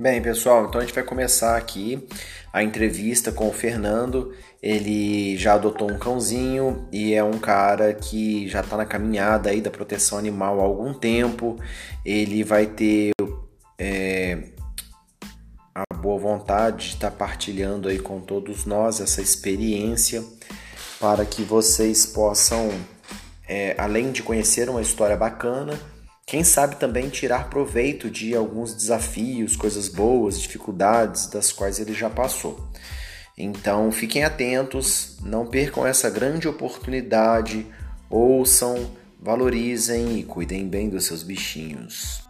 Bem, pessoal, então a gente vai começar aqui a entrevista com o Fernando. Ele já adotou um cãozinho e é um cara que já está na caminhada aí da proteção animal há algum tempo. Ele vai ter é, a boa vontade de estar tá partilhando aí com todos nós essa experiência para que vocês possam, é, além de conhecer uma história bacana, quem sabe também tirar proveito de alguns desafios, coisas boas, dificuldades das quais ele já passou. Então fiquem atentos, não percam essa grande oportunidade, ouçam, valorizem e cuidem bem dos seus bichinhos.